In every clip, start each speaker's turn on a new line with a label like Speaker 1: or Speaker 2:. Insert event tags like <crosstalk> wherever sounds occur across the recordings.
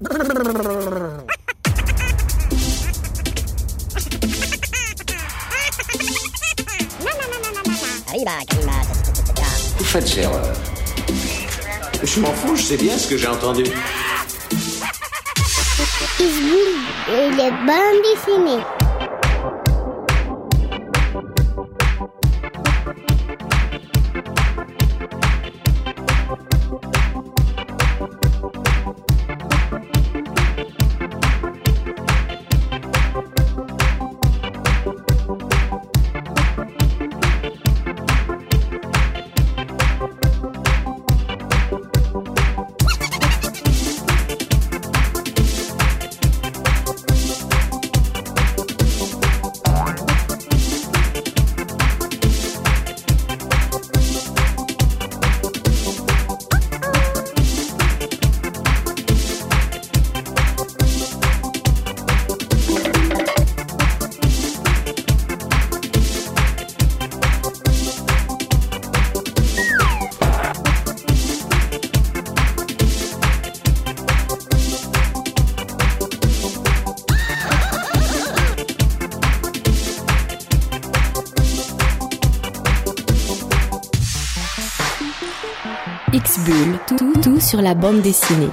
Speaker 1: Vous. Je m'en fous, je sais bien ce que j'ai entendu.
Speaker 2: Les bandes dessinées.
Speaker 3: Sur la bande dessinée.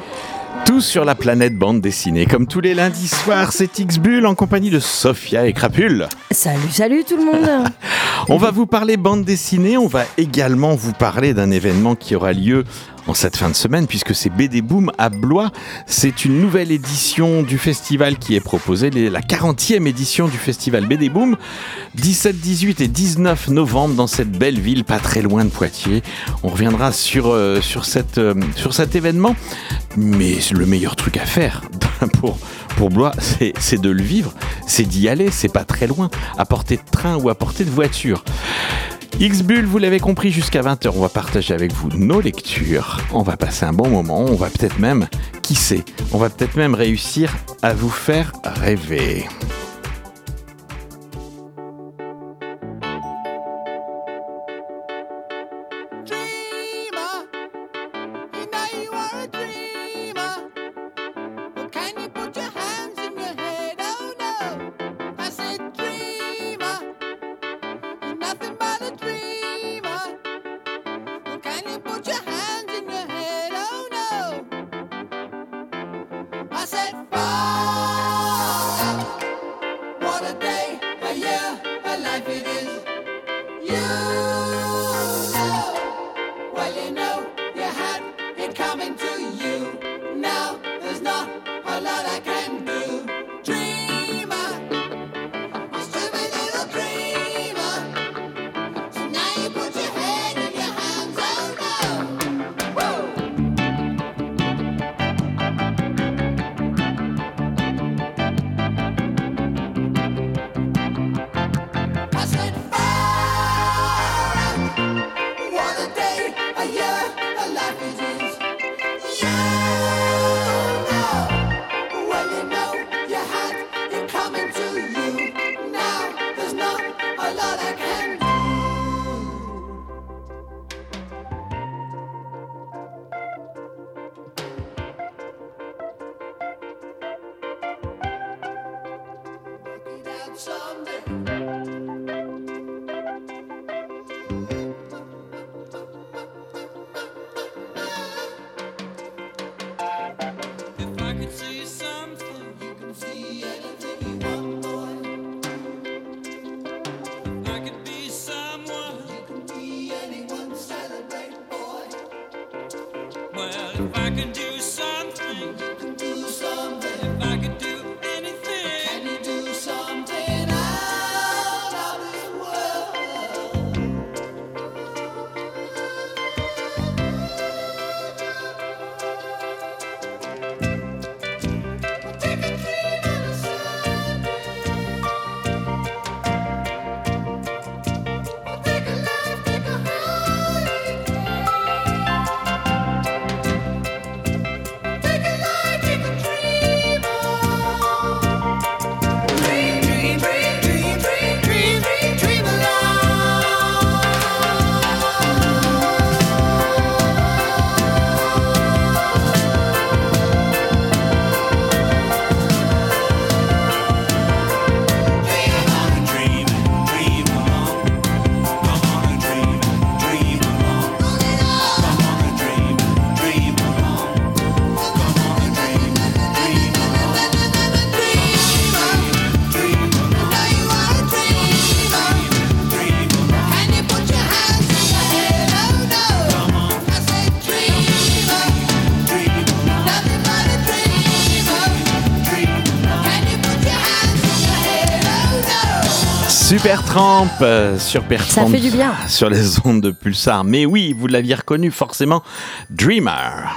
Speaker 4: Tout sur la planète bande dessinée. Comme tous les lundis soirs, c'est X-Bull en compagnie de Sophia et Crapule.
Speaker 3: Salut, salut tout le monde <laughs>
Speaker 4: On va vous parler bande dessinée, on va également vous parler d'un événement qui aura lieu en cette fin de semaine, puisque c'est BD Boom à Blois. C'est une nouvelle édition du festival qui est proposée, la 40e édition du festival BD Boom, 17, 18 et 19 novembre dans cette belle ville pas très loin de Poitiers. On reviendra sur, euh, sur, euh, sur cet événement, mais le meilleur truc à faire <laughs> pour, pour Blois, c'est de le vivre, c'est d'y aller, c'est pas très loin, à portée de train ou à portée de voiture. X-Bull, vous l'avez compris, jusqu'à 20h, on va partager avec vous nos lectures. On va passer un bon moment, on va peut-être même, qui sait, on va peut-être même réussir à vous faire rêver.
Speaker 5: Super Tramp euh, sur
Speaker 3: Ça
Speaker 5: Bertrand.
Speaker 3: fait du bien.
Speaker 5: Sur les ondes de Pulsar. Mais oui, vous l'aviez reconnu forcément, Dreamer.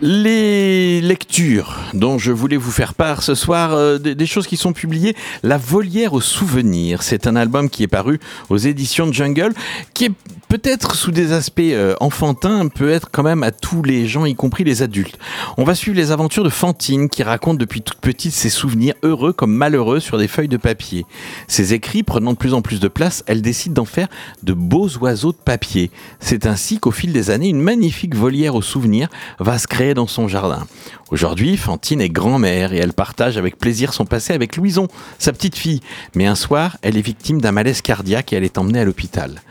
Speaker 5: Les lectures dont je voulais vous faire part ce soir, euh, des, choses qui sont publiées. La volière aux souvenirs, c'est un album qui est paru aux éditions Jungle, qui est peut-être sous des aspects euh, enfantins, peut être quand même à tous les gens, y compris les adultes. On va suivre les aventures de Fantine, qui raconte depuis toute petite ses souvenirs heureux comme malheureux sur des feuilles de papier. Ses écrits prenant de plus en plus de place, elle décide d'en faire de beaux oiseaux de papier. C'est ainsi qu'au fil des années, une magnifique volière aux souvenirs va se créer dans son jardin. Aujourd'hui, Fantine est grand-mère et elle partage avec plaisir son passé avec Louison, sa petite fille. Mais un soir, elle est victime d'un malaise cardiaque et elle est emmenée à l'hôpital.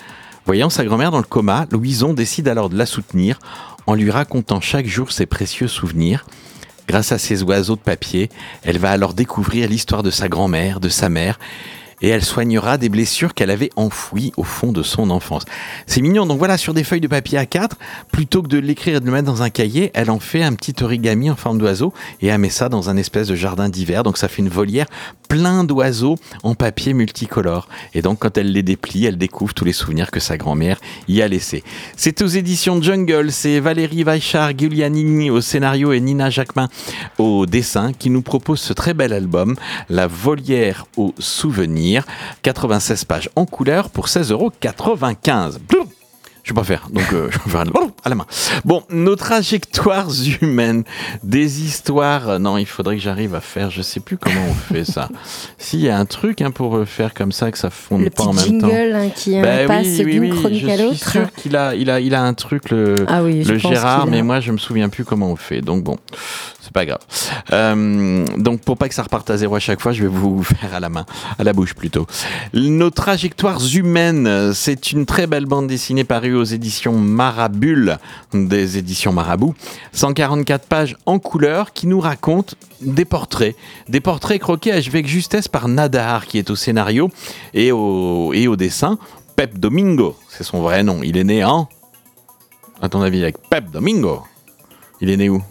Speaker 5: Voyant sa grand-mère dans le coma, Louison décide alors de la soutenir en lui racontant chaque jour ses précieux souvenirs. Grâce à ses oiseaux de papier, elle va alors découvrir l'histoire de sa grand-mère, de sa mère, et elle soignera des blessures qu'elle avait enfouies au fond de son enfance. C'est mignon, donc voilà, sur des feuilles de papier A4, plutôt que de l'écrire et de le mettre dans un cahier, elle en fait un petit origami en forme d'oiseau et elle met ça dans un espèce de jardin d'hiver, donc ça fait une volière plein d'oiseaux en papier multicolore. Et donc quand elle les déplie, elle découvre tous les souvenirs que sa grand-mère y a laissés. C'est aux éditions Jungle, c'est Valérie Weichard, Giuliani au scénario et Nina Jacquemin au dessin qui nous propose ce très bel album, La volière aux souvenirs, 96 pages en couleur pour 16,95 euros. Je vais pas faire, donc euh, <laughs> je vais faire à la main. Bon, nos trajectoires <laughs> humaines, des histoires. euh, Non, il faudrait que j'arrive à faire. Je sais plus comment on fait ça. <laughs> S'il y a un truc hein, pour euh, faire comme ça que ça fonde
Speaker 3: Le
Speaker 5: pas en même temps.
Speaker 3: jingle hein, qui
Speaker 5: Ben
Speaker 3: passe
Speaker 5: oui, oui,
Speaker 3: d'une
Speaker 5: oui,
Speaker 3: chronique
Speaker 5: je
Speaker 3: à
Speaker 5: suis
Speaker 3: l'autre.
Speaker 5: sûr qu'il a, il a, il a un truc le,
Speaker 3: Ah oui, je
Speaker 5: le Gérard, mais moi je me souviens plus comment on fait. Donc bon, c'est pas grave. Euh, donc pour pas que ça reparte à zéro à chaque fois, je vais vous <laughs> faire à la main, à la bouche plutôt. Nos trajectoires humaines, c'est une très belle bande dessinée parue aux éditions Marabule, des éditions Marabout. 144 pages en couleur qui nous racontent des portraits, des portraits croqués avec justesse par Nadar qui est au scénario et au, et au dessin. Pep Domingo, c'est son vrai nom. Il est né en, à ton avis, avec Pep Domingo. Il est né où?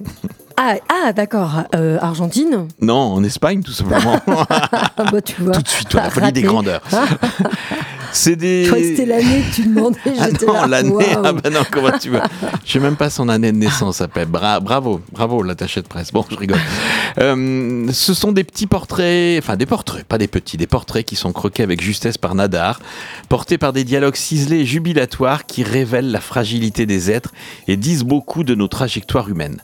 Speaker 5: <laughs>
Speaker 3: Ah, ah d'accord. Euh, Argentine
Speaker 5: Non, en Espagne, tout simplement.
Speaker 3: Ah, <laughs> bah, tu vois.
Speaker 5: tout de suite, toi, la folie des grandeurs. <laughs> C'est des.
Speaker 3: C'était l'année que tu demandais.
Speaker 5: Ah non, l'année,
Speaker 3: waouh.
Speaker 5: ah bah non, comment tu veux Je sais même pas son année de naissance, ça s'appelle. Bra bravo, bravo, l'attaché de presse. Bon, je rigole. Euh, ce sont des petits portraits, enfin des portraits, pas des petits, des portraits qui sont croqués avec justesse par Nadar, portés par des dialogues ciselés et jubilatoires qui révèlent la fragilité des êtres et disent beaucoup de nos trajectoires humaines.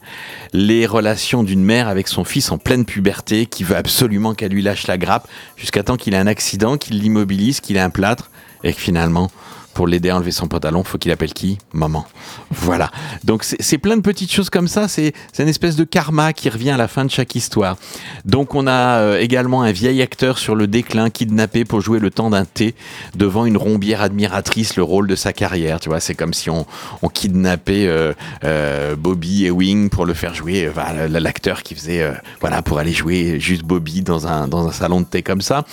Speaker 5: Les relations d'une mère avec son fils en pleine puberté qui veut absolument qu'elle lui lâche la grappe jusqu'à temps qu'il ait un accident, qu'il l'immobilise, qu'il ait un plâtre et que finalement, pour l'aider à enlever son pantalon, faut qu'il appelle qui Maman. Voilà. Donc c'est plein de petites choses comme ça. C'est une espèce de karma qui revient à la fin de chaque histoire. Donc on a euh, également un vieil acteur sur le déclin kidnappé pour jouer le temps d'un thé devant une rombière admiratrice, le rôle de sa carrière. Tu vois, c'est comme si on, kidnappait euh, euh, Bobby Ewing pour le faire jouer. l'acteur qui faisait euh, voilà pour aller jouer juste Bobby dans un dans un salon de thé comme ça.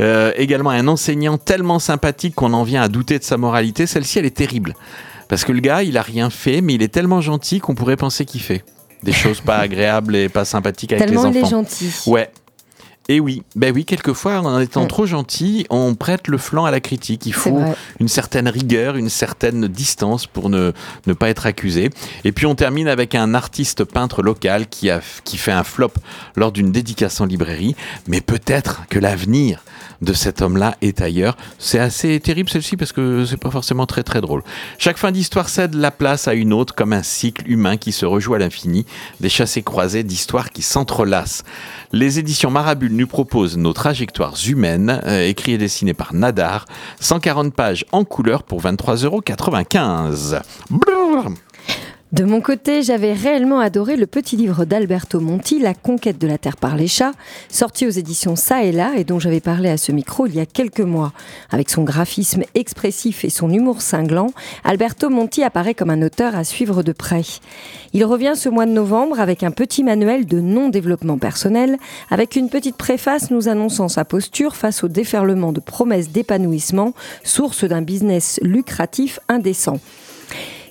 Speaker 5: Euh, également un enseignant tellement sympathique qu'on en vient à douter de sa moralité. Celle-ci, elle est terrible. Parce que le gars, il a rien fait, mais il est tellement gentil qu'on pourrait penser qu'il fait des choses pas <laughs> agréables et pas sympathiques avec
Speaker 3: Tellement
Speaker 5: les
Speaker 3: il est
Speaker 5: enfants.
Speaker 3: gentil.
Speaker 5: Ouais. Et oui, ben oui, quelquefois, en étant trop gentil, on prête le flanc à la critique. Il faut une certaine rigueur, une certaine distance pour ne, ne pas être accusé. Et puis on termine avec un artiste peintre local qui, a, qui fait un flop lors d'une dédicace en librairie. Mais peut-être que l'avenir de cet homme-là est ailleurs. C'est assez terrible celle-ci parce que c'est pas forcément très très drôle. Chaque fin d'histoire cède la place à une autre comme un cycle humain qui se rejoue à l'infini, des chassés croisés d'histoires qui s'entrelacent. Les éditions Marabule nous proposent nos trajectoires humaines, euh, écrit et dessiné par Nadar, 140 pages en couleur pour 23,95 euros.
Speaker 3: De mon côté, j'avais réellement adoré le petit livre d'Alberto Monti, La conquête de la Terre par les chats, sorti aux éditions Ça et là et dont j'avais parlé à ce micro il y a quelques mois. Avec son graphisme expressif et son humour cinglant, Alberto Monti apparaît comme un auteur à suivre de près. Il revient ce mois de novembre avec un petit manuel de non-développement personnel, avec une petite préface nous annonçant sa posture face au déferlement de promesses d'épanouissement, source d'un business lucratif indécent.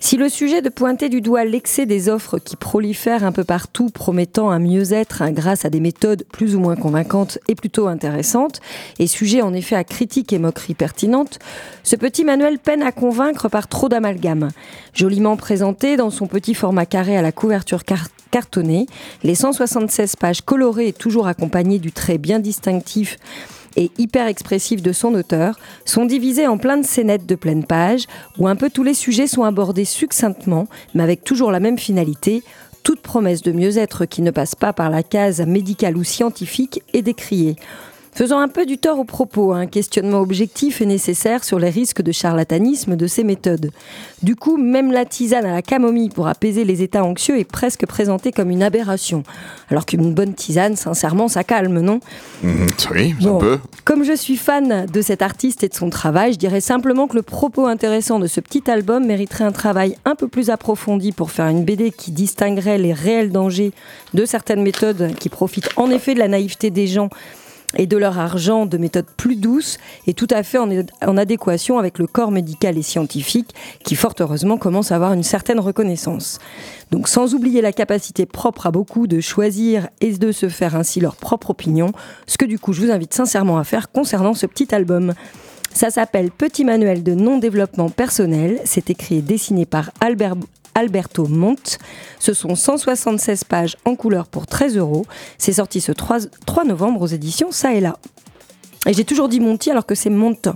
Speaker 3: Si le sujet de pointer du doigt l'excès des offres qui prolifèrent un peu partout, promettant un mieux-être hein, grâce à des méthodes plus ou moins convaincantes et plutôt intéressantes, est sujet en effet à critiques et moqueries pertinentes, ce petit manuel peine à convaincre par trop d'amalgame. Joliment présenté dans son petit format carré à la couverture car- cartonnée, les 176 pages colorées et toujours accompagnées du trait bien distinctif et hyper expressif de son auteur sont divisées en plein de scénettes de pleine page où un peu tous les sujets sont abordés succinctement mais avec toujours la même finalité. Toute promesse de mieux-être qui ne passe pas par la case médicale ou scientifique est décriée. Faisant un peu du tort au propos, un questionnement objectif est nécessaire sur les risques de charlatanisme de ces méthodes. Du coup, même la tisane à la camomille pour apaiser les états anxieux est presque présentée comme une aberration. Alors qu'une bonne tisane, sincèrement, ça calme, non?
Speaker 5: Mhm, oui,
Speaker 3: Bon,
Speaker 5: peut.
Speaker 3: Comme je suis fan de cet artiste et de son travail, je dirais simplement que le propos intéressant de ce petit album mériterait un travail un peu plus approfondi pour faire une BD qui distinguerait les réels dangers de certaines méthodes qui profitent en effet de la naïveté des gens et de leur argent de méthodes plus douces et tout à fait en, en adéquation avec le corps médical et scientifique qui fort heureusement commence à avoir une certaine reconnaissance. Donc sans oublier la capacité propre à beaucoup de choisir et de se faire ainsi leur propre opinion, ce que du coup je vous invite sincèrement à faire concernant ce petit album. Ça s'appelle Petit manuel de non-développement personnel. C'est écrit et dessiné par Albert, Alberto Monte. Ce sont 176 pages en couleur pour 13 euros. C'est sorti ce 3, 3 novembre aux éditions Ça et là. Et j'ai toujours dit Monti alors que c'est Monte.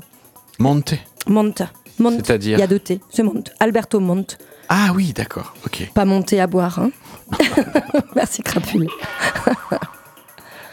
Speaker 5: Monte.
Speaker 3: Monte. Monte.
Speaker 5: C'est-à-dire
Speaker 3: Il y a deux T. C'est Monte. Alberto Monte.
Speaker 5: Ah oui, d'accord, ok.
Speaker 3: Pas monter à boire. Hein <laughs> Merci Crapule.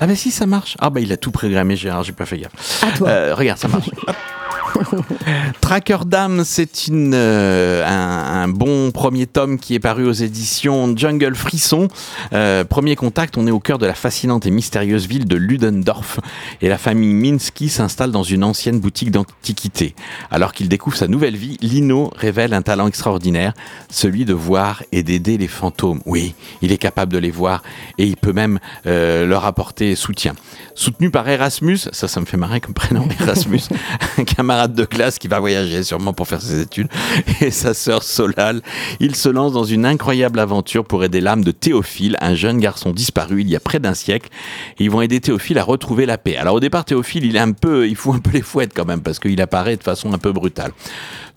Speaker 5: Ah bah si, ça marche. Ah bah il a tout programmé, Gérard, j'ai pas fait gaffe.
Speaker 3: À toi.
Speaker 5: Euh, regarde, ça marche. <laughs> <laughs> Tracker Dame, c'est euh, un, un bon premier tome qui est paru aux éditions Jungle Frisson. Euh, premier contact, on est au cœur de la fascinante et mystérieuse ville de Ludendorff et la famille Minsky s'installe dans une ancienne boutique d'antiquité. Alors qu'il découvre sa nouvelle vie, Lino révèle un talent extraordinaire, celui de voir et d'aider les fantômes. Oui, il est capable de les voir et il peut même euh, leur apporter soutien. Soutenu par Erasmus, ça, ça me fait marrer comme prénom, <laughs> Erasmus, <laughs> un camarade de classe qui va voyager sûrement pour faire ses études, <laughs> et sa sœur Solal, il se lance dans une incroyable aventure pour aider l'âme de Théophile, un jeune garçon disparu il y a près d'un siècle. Ils vont aider Théophile à retrouver la paix. Alors au départ, Théophile, il est un peu, il fout un peu les fouettes quand même, parce qu'il apparaît de façon un peu brutale.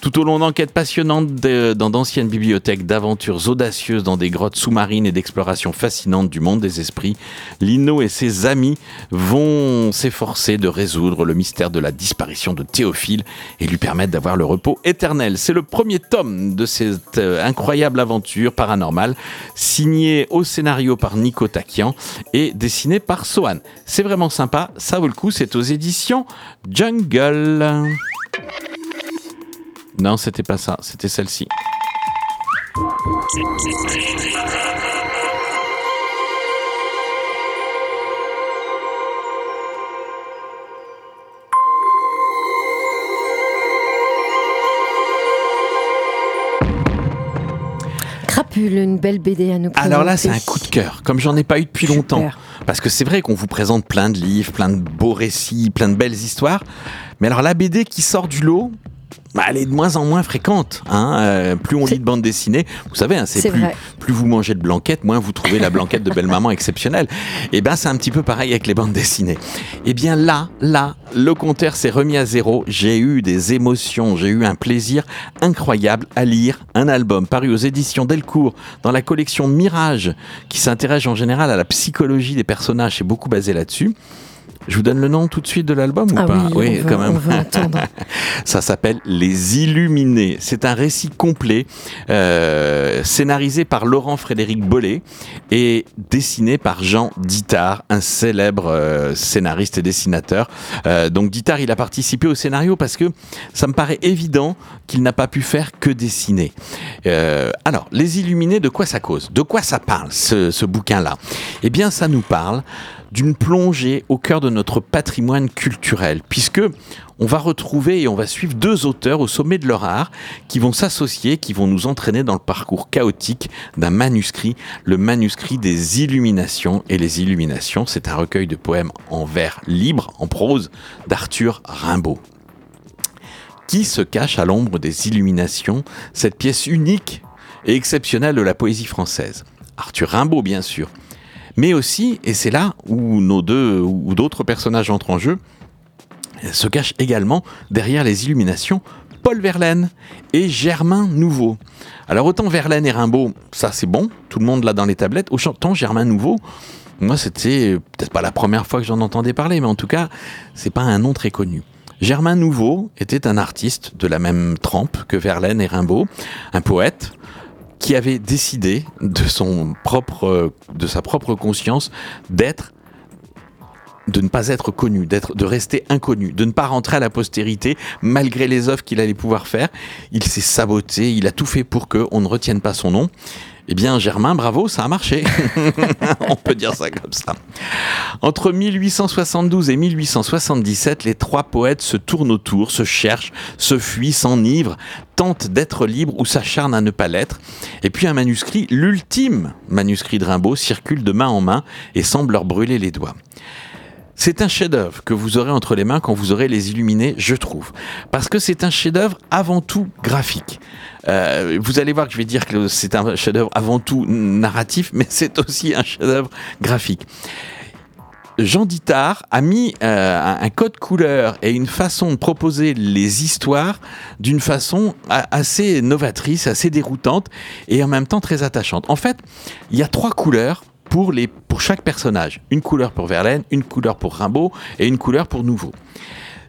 Speaker 5: Tout au long d'enquêtes passionnantes dans d'anciennes bibliothèques, d'aventures audacieuses dans des grottes sous-marines et d'explorations fascinantes du monde des esprits, Lino et ses amis vont s'efforcer de résoudre le mystère de la disparition de Théophile et lui permettre d'avoir le repos éternel. C'est le premier tome de cette euh, incroyable aventure paranormale, signé au scénario par Nico Takian et dessiné par Sohan. C'est vraiment sympa, ça vaut le coup, c'est aux éditions Jungle. Non, c'était pas ça, c'était celle-ci.
Speaker 3: Crapule, une belle BD à nous présenter.
Speaker 5: Alors là, c'est un coup de cœur, comme j'en ai pas eu depuis
Speaker 3: Super.
Speaker 5: longtemps. Parce que c'est vrai qu'on vous présente plein de livres, plein de beaux récits, plein de belles histoires. Mais alors la BD qui sort du lot, bah, elle est de moins en moins fréquente. Hein. Euh, plus on lit de bande dessinée, vous savez, hein, c'est plus, plus vous mangez de blanquettes, moins vous trouvez la blanquette de belle-maman exceptionnelle. Et ben c'est un petit peu pareil avec les bandes dessinées. Et bien là, là, le compteur s'est remis à zéro. J'ai eu des émotions, j'ai eu un plaisir incroyable à lire un album paru aux éditions Delcourt dans la collection Mirage, qui s'intéresse en général à la psychologie des personnages, c'est beaucoup basé là-dessus. Je vous donne le nom tout de suite de l'album ou
Speaker 3: Ah
Speaker 5: pas
Speaker 3: oui, on veut-
Speaker 5: quand même.
Speaker 3: on veut entendre. <laughs>
Speaker 5: Ça s'appelle Les Illuminés. C'est un récit complet, euh, scénarisé par Laurent Frédéric Bollet et dessiné par Jean Dittard, un célèbre euh, scénariste et dessinateur. Euh, donc Dittard, il a participé au scénario parce que ça me paraît évident qu'il n'a pas pu faire que dessiner. Alors, Les Illuminés, de quoi ça cause? De quoi ça parle, ce, ce bouquin-là? Eh bien, ça nous parle d'une plongée au cœur de notre patrimoine culturel, puisque on va retrouver et on va suivre deux auteurs au sommet de leur art qui vont s'associer, qui vont nous entraîner dans le parcours chaotique d'un manuscrit, le manuscrit des Illuminations. Et les Illuminations, c'est un recueil de poèmes en vers libre, en prose, d'Arthur Rimbaud. Qui se cache à l'ombre des illuminations, cette pièce unique et exceptionnel de la poésie française? Arthur Rimbaud, bien sûr. Mais aussi, et c'est là où nos deux ou d'autres personnages entrent en jeu, se cachent également derrière les illuminations Paul Verlaine et Germain Nouveau. Alors autant Verlaine et Rimbaud, ça c'est bon, tout le monde l'a dans les tablettes, autant Germain Nouveau, moi c'était peut-être pas la première fois que j'en entendais parler, mais en tout cas, c'est pas un nom très connu. Germain Nouveau était un artiste de la même trempe que Verlaine et Rimbaud, un poète qui avait décidé de sa propre conscience d'être de ne pas être connu, d'être, de rester inconnu, de ne pas rentrer à la postérité malgré les œuvres qu'il allait pouvoir faire. Il s'est saboté, il a tout fait pour qu'on ne retienne pas son nom. Eh bien, Germain, bravo, ça a marché. <laughs> On peut dire ça comme ça. Entre 1872 et 1877, les trois poètes se tournent autour, se cherchent, se fuient, s'enivrent, tentent d'être libres ou s'acharnent à ne pas l'être. Et puis un manuscrit, l'ultime manuscrit de Rimbaud, circule de main en main et semble leur brûler les doigts. C'est un chef-d'œuvre que vous aurez entre les mains quand vous aurez les illuminés, je trouve. Parce que c'est un chef-d'œuvre avant tout graphique. Euh, vous allez voir que je vais dire que c'est un chef-d'œuvre avant tout narratif, mais c'est aussi un chef-d'œuvre graphique. Jean Dittard a mis euh, un code couleur et une façon de proposer les histoires d'une façon assez novatrice, assez déroutante et en même temps très attachante. En fait, il y a trois couleurs pour, les, pour chaque personnage. Une couleur pour Verlaine, une couleur pour Rimbaud et une couleur pour Nouveau.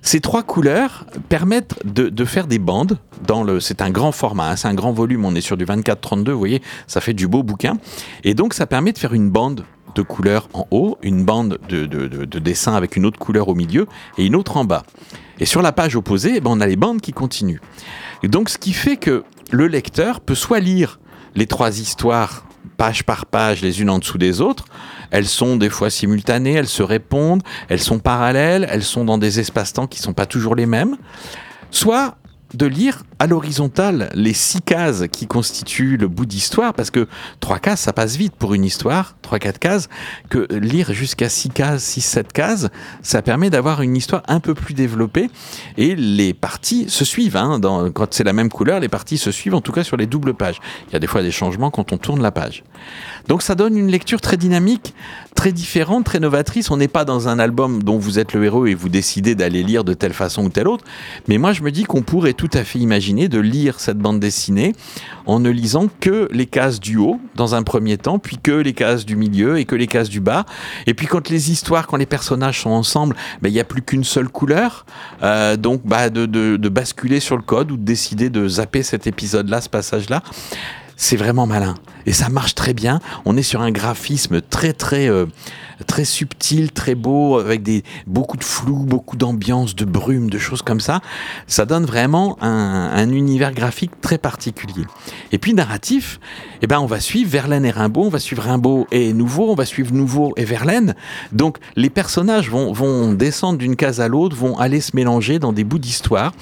Speaker 5: Ces trois couleurs permettent de, de faire des bandes. Dans le, c'est un grand format, hein, c'est un grand volume. On est sur du 24-32, vous voyez, ça fait du beau bouquin. Et donc, ça permet de faire une bande de couleurs en haut, une bande de, de, de, de dessin avec une autre couleur au milieu et une autre en bas. Et sur la page opposée, eh ben, on a les bandes qui continuent. Et donc, ce qui fait que le lecteur peut soit lire les trois histoires page par page, les unes en dessous des autres. Elles sont des fois simultanées, elles se répondent, elles sont parallèles, elles sont dans des espaces-temps qui ne sont pas toujours les mêmes. Soit de lire à l'horizontale les six cases qui constituent le bout d'histoire, parce que trois cases, ça passe vite pour une histoire, trois, quatre cases, que lire jusqu'à six cases, six, sept cases, ça permet d'avoir une histoire un peu plus développée, et les parties se suivent, hein, quand c'est la même couleur, les parties se suivent, en tout cas sur les doubles pages. Il y a des fois des changements quand on tourne la page. Donc ça donne une lecture très dynamique, très différente, très novatrice. On n'est pas dans un album dont vous êtes le héros et vous décidez d'aller lire de telle façon ou telle autre, mais moi je me dis qu'on pourrait tout à fait imaginer de lire cette bande dessinée en ne lisant que les cases du haut dans un premier temps, puis que les cases du milieu et que les cases du bas. Et puis quand les histoires, quand les personnages sont ensemble, ben, il n'y a plus qu'une seule couleur. Euh, donc bah, de, basculer sur le code ou de décider de zapper cet épisode-là, ce passage-là c'est vraiment malin. Et ça marche très bien. On est sur un graphisme très très euh, très subtil, très beau, avec des beaucoup de flou, beaucoup d'ambiance, de brume, de choses comme ça. Ça donne vraiment un, un, univers graphique très particulier. Et puis narratif, eh ben on va suivre Verlaine et Rimbaud, on va suivre Rimbaud et Nouveau, on va suivre Nouveau et Verlaine. Donc les personnages vont, vont descendre d'une case à l'autre, vont aller se mélanger dans des bouts d'histoire.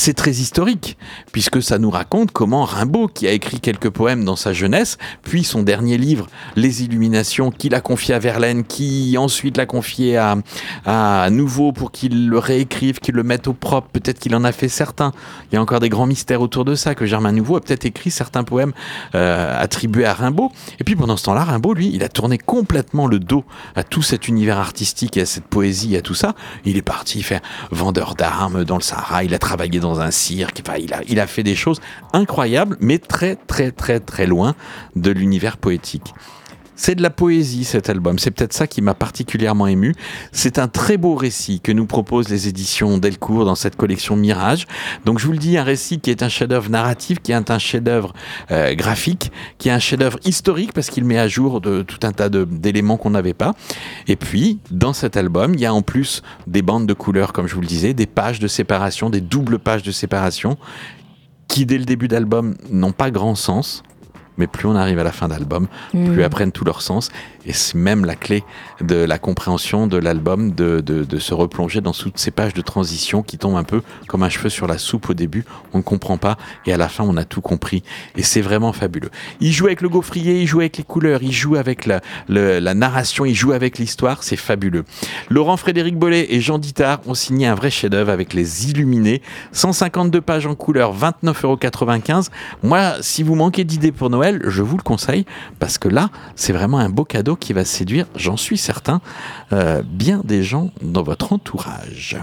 Speaker 5: C'est très historique, puisque ça nous raconte comment Rimbaud, qui a écrit quelques poèmes dans sa jeunesse, puis son dernier livre, Les Illuminations, qu'il a confié à Verlaine, qui ensuite l'a confié à, Nouveau pour qu'il le réécrive, qu'il le mette au propre. Peut-être qu'il en a fait certains. Il y a encore des grands mystères autour de ça, que Germain Nouveau a peut-être écrit certains poèmes euh, attribués à Rimbaud. Et puis pendant ce temps-là, Rimbaud, lui, il a tourné complètement le dos à tout cet univers artistique, et à cette poésie, à tout ça. Il est parti faire vendeur d'armes dans le Sahara, il a travaillé dans un cirque, il, a, il a fait des choses incroyables, mais très très très très loin de l'univers poétique. C'est de la poésie cet album, c'est peut-être ça qui m'a particulièrement ému. C'est un très beau récit que nous proposent les éditions Delcourt dans cette collection Mirage. Donc je vous le dis, un récit qui est un chef-d'œuvre narratif, qui est un chef-d'œuvre euh, graphique, qui est un chef-d'œuvre historique parce qu'il met à jour tout un tas d'éléments qu'on n'avait pas. Et puis dans cet album, il y a en plus des bandes de couleurs, comme je vous le disais, des pages de séparation, des doubles pages de séparation qui dès le début d'album n'ont pas grand sens
Speaker 6: mais plus on arrive à la fin d'album,
Speaker 3: Mm.
Speaker 6: plus elles prennent tout leur sens. Et c'est même la clé de la compréhension de l'album, de, de, de se replonger dans toutes ces pages de transition qui tombent un peu comme un cheveu sur la soupe au début. On ne comprend pas et à la fin on a tout compris. Et c'est vraiment fabuleux. Il joue avec le gaufrier, il joue avec les couleurs, il joue avec la, le- la narration, il joue avec l'histoire. C'est fabuleux. Laurent Frédéric Bollet et Jean Dittard ont signé un vrai chef-d'œuvre avec Les Illuminés. 152 pages en couleur, 29,95€. Moi, si vous manquez d'idées pour Noël, je vous le conseille parce que là, c'est vraiment un beau cadeau qui va séduire, j'en suis certain, euh, bien des gens dans votre entourage.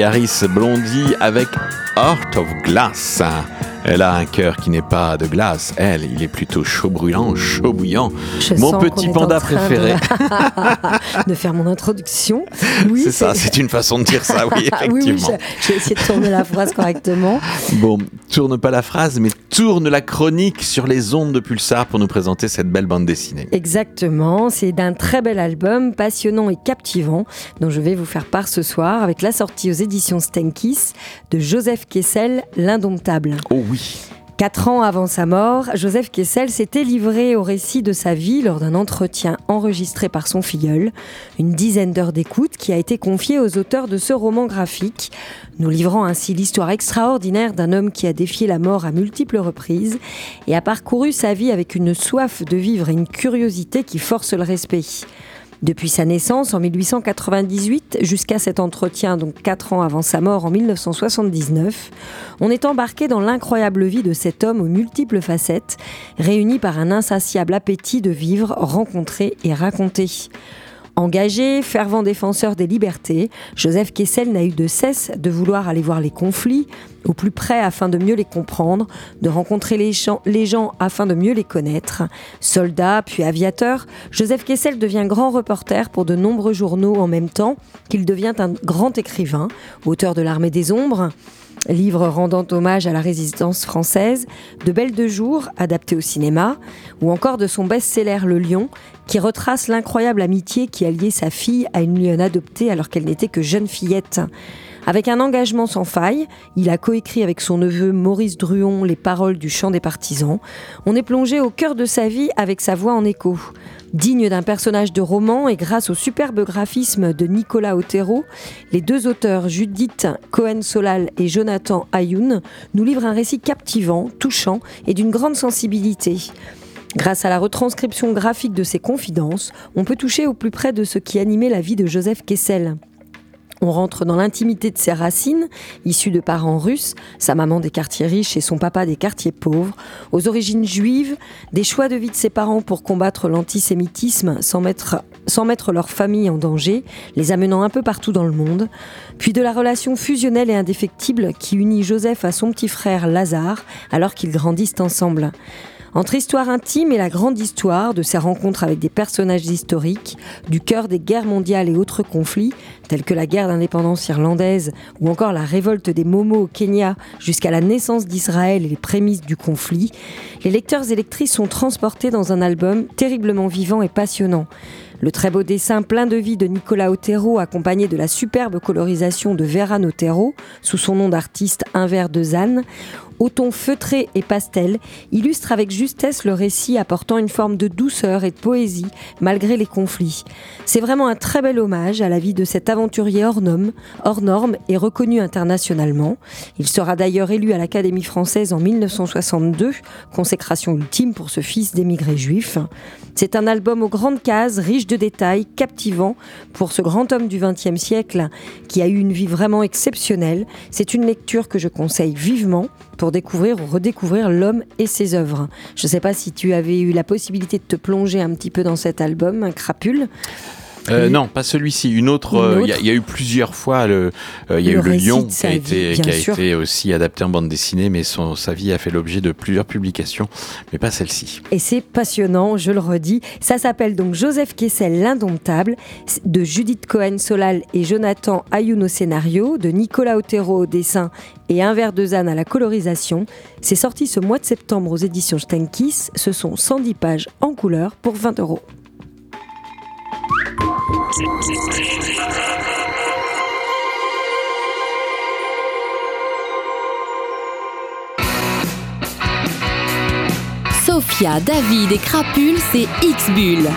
Speaker 6: Baby Harris, Blondie avec Heart of Glass. Elle a un cœur qui n'est pas de glace. Elle, il est plutôt chaud brûlant, chaud bouillant.
Speaker 3: Je
Speaker 6: Mon petit panda
Speaker 3: de-
Speaker 6: préféré. <laughs>
Speaker 3: de faire mon introduction. <laughs> Oui,
Speaker 6: c'est ça, c'est une façon de dire ça, oui, <laughs>
Speaker 3: Ah oui, oui,
Speaker 6: effectivement.
Speaker 3: je- j'ai essayé de tourner la phrase correctement.
Speaker 6: Bon, tourne pas la phrase, mais tourne la chronique sur les ondes de Pulsar pour nous présenter cette belle bande dessinée.
Speaker 3: Exactement, c'est d'un très bel album, passionnant et captivant, dont je vais vous faire part ce soir avec la sortie aux éditions Stenkis de Joseph Kessel, L'Indomptable.
Speaker 6: Oh oui,
Speaker 3: Quatre ans avant sa mort, Joseph Kessel s'était livré au récit de sa vie lors d'un entretien enregistré par son filleul, une dizaine d'heures d'écoute qui a été confiée aux auteurs de ce roman graphique, nous livrant ainsi l'histoire extraordinaire d'un homme qui a défié la mort à multiples reprises et a parcouru sa vie avec une soif de vivre et une curiosité qui force le respect. Depuis sa naissance en 1898 jusqu'à cet entretien, donc quatre ans avant sa mort en 1979, on est embarqué dans l'incroyable vie de cet homme aux multiples facettes, réuni par un insatiable appétit de vivre, rencontrer et raconter. Engagé, fervent défenseur des libertés, Joseph Kessel n'a eu de cesse de vouloir aller voir les conflits au plus près afin de mieux les comprendre, de rencontrer les gens, afin de mieux les connaître. Soldat puis aviateur, Joseph Kessel devient grand reporter pour de nombreux journaux en même temps qu'il devient un grand écrivain, auteur de L'Armée des Ombres, livre rendant hommage à la résistance française, de Belle de jour, adapté au cinéma, ou encore de son best-seller Le Lion, qui retrace l'incroyable amitié qui a lié sa fille à une lionne adoptée alors qu'elle n'était que jeune fillette. Avec un engagement sans faille, il a coécrit avec son neveu Maurice Druon les paroles du chant des partisans. On est plongé au cœur de sa vie avec sa voix en écho. Digne d'un personnage de roman et grâce au superbe graphisme de Nicolas Otero, les deux auteurs Judith Cohen-Solal et Jonathan Ayoun nous livrent un récit captivant, touchant et d'une grande sensibilité. Grâce à la retranscription graphique de ses confidences, on peut toucher au plus près de ce qui animait la vie de Joseph Kessel. On rentre dans l'intimité de ses racines, issues de parents russes, sa maman des quartiers riches et son papa des quartiers pauvres, aux origines juives, des choix de vie de ses parents pour combattre l'antisémitisme sans mettre, sans mettre leur famille en danger, les amenant un peu partout dans le monde, puis de la relation fusionnelle et indéfectible qui unit Joseph à son petit frère Lazare alors qu'ils grandissent ensemble. Entre histoire intime et la grande histoire de ses rencontres avec des personnages historiques, du cœur des guerres mondiales et autres conflits, tels que la guerre d'indépendance irlandaise ou encore la révolte des Momo au Kenya jusqu'à la naissance d'Israël et les prémices du conflit, les lecteurs et lectrices sont transportés dans un album terriblement vivant et passionnant. Le très beau dessin plein de vie de Nicolas Otero, accompagné de la superbe colorisation de Vera Otero, sous son nom d'artiste Un de Zanne, au feutré et pastel, illustre avec justesse le récit apportant une forme de douceur et de poésie malgré les conflits. C'est vraiment un très bel hommage à la vie de cet aventurier hors norme, hors norme et reconnu internationalement. Il sera d'ailleurs élu à l'Académie française en 1962, consécration ultime pour ce fils d'émigrés juifs. C'est un album aux grandes cases, riche de détails, captivant pour ce grand homme du XXe siècle qui a eu une vie vraiment exceptionnelle. C'est une lecture que je conseille vivement pour découvrir ou redécouvrir l'homme et ses œuvres. Je ne sais pas si tu avais eu la possibilité de te plonger un petit peu dans cet album, crapule.
Speaker 5: Euh, non, pas celui-ci. Une autre. Euh, Il y, a-
Speaker 3: autre.
Speaker 5: il y a eu plusieurs fois. le- euh, Il y a
Speaker 3: Le
Speaker 5: eu le Lion qui a, été,
Speaker 3: bien
Speaker 5: qui a
Speaker 3: sûr.
Speaker 5: été aussi adapté en bande dessinée, mais son, sa vie a fait l'objet de plusieurs publications, mais pas celle-ci.
Speaker 3: Et c'est passionnant, je le redis. Ça s'appelle donc Joseph Kessel, l'indomptable, de Judith Cohen-Solal et Jonathan Ayoun au scénario, de Nicolas Otero au dessin et Un verre de Zanne à la colorisation. C'est sorti ce mois de septembre aux éditions Steinkiss. Ce sont 110 pages en couleur pour 20 euros.
Speaker 2: Sophia, David et Crapule, c'est X-Bull.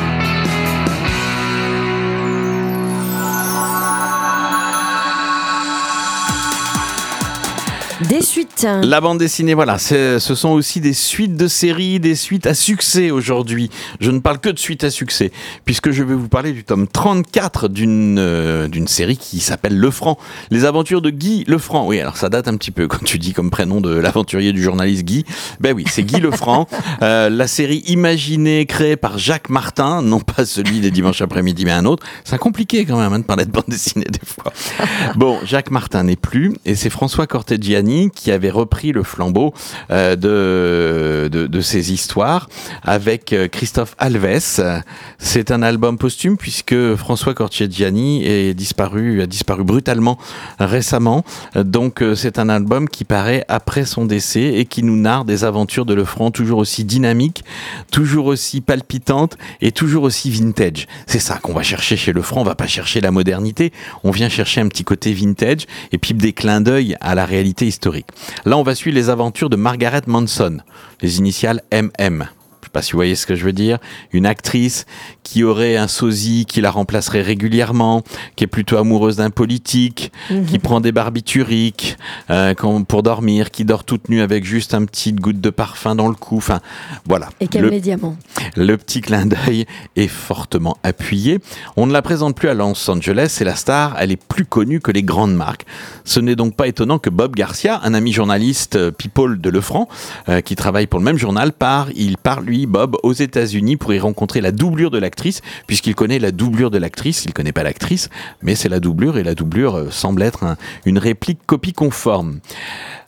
Speaker 3: Des suites.
Speaker 5: La bande dessinée, voilà, ce sont aussi des suites de séries, des suites à succès aujourd'hui. Je ne parle que de suites à succès, puisque je vais vous parler du tome 34 d'une euh, d'une série qui s'appelle Le Franc. Les aventures de Guy Lefranc. Oui, alors ça date un petit peu quand tu dis comme prénom de l'aventurier du journaliste Guy. Ben oui, c'est Guy Lefranc. <laughs> Euh, la série imaginée, créée par Jacques Martin, non pas celui des dimanches après-midi, mais un autre. C'est compliqué quand même hein, de parler de bande dessinée des fois. <laughs> Bon, Jacques Martin n'est plus, et c'est François Qui avait repris le flambeau euh, de, de, ces histoires avec euh, Christophe Alves. C'est un album posthume puisque François Corteggiani est disparu, a disparu brutalement récemment. Donc euh, c'est un album qui paraît après son décès et qui nous narre des aventures de Lefranc toujours aussi dynamiques, toujours aussi palpitantes et toujours aussi vintage. C'est ça qu'on va chercher chez Lefranc. On va pas chercher la modernité, on vient chercher un petit côté vintage et puis des clins d'œil à la réalité historique Là, on va suivre les aventures de Margaret Manson, les initiales MM. Pas si vous voyez ce que je veux dire. Une actrice qui aurait un sosie qui la remplacerait régulièrement, qui est plutôt amoureuse d'un politique, qui prend des barbituriques euh, pour dormir, qui dort toute nue avec juste un petit goutte de parfum dans le cou. Enfin, voilà.
Speaker 3: Et qu'aime
Speaker 5: Le-
Speaker 3: les diamants.
Speaker 5: le petit clin d'œil est fortement appuyé. On ne la présente plus à Los Angeles et la star, elle est plus connue que les grandes marques. Ce n'est donc pas étonnant que Bob Garcia, un ami journaliste euh, people de Lefranc, euh, qui travaille pour le même journal, part, il part lui, Bob, aux États-Unis pour y rencontrer la doublure de l'actrice, puisqu'il connaît la doublure de l'actrice. Il connaît pas l'actrice, mais c'est la doublure et la doublure euh, semble être un- une réplique copie conforme.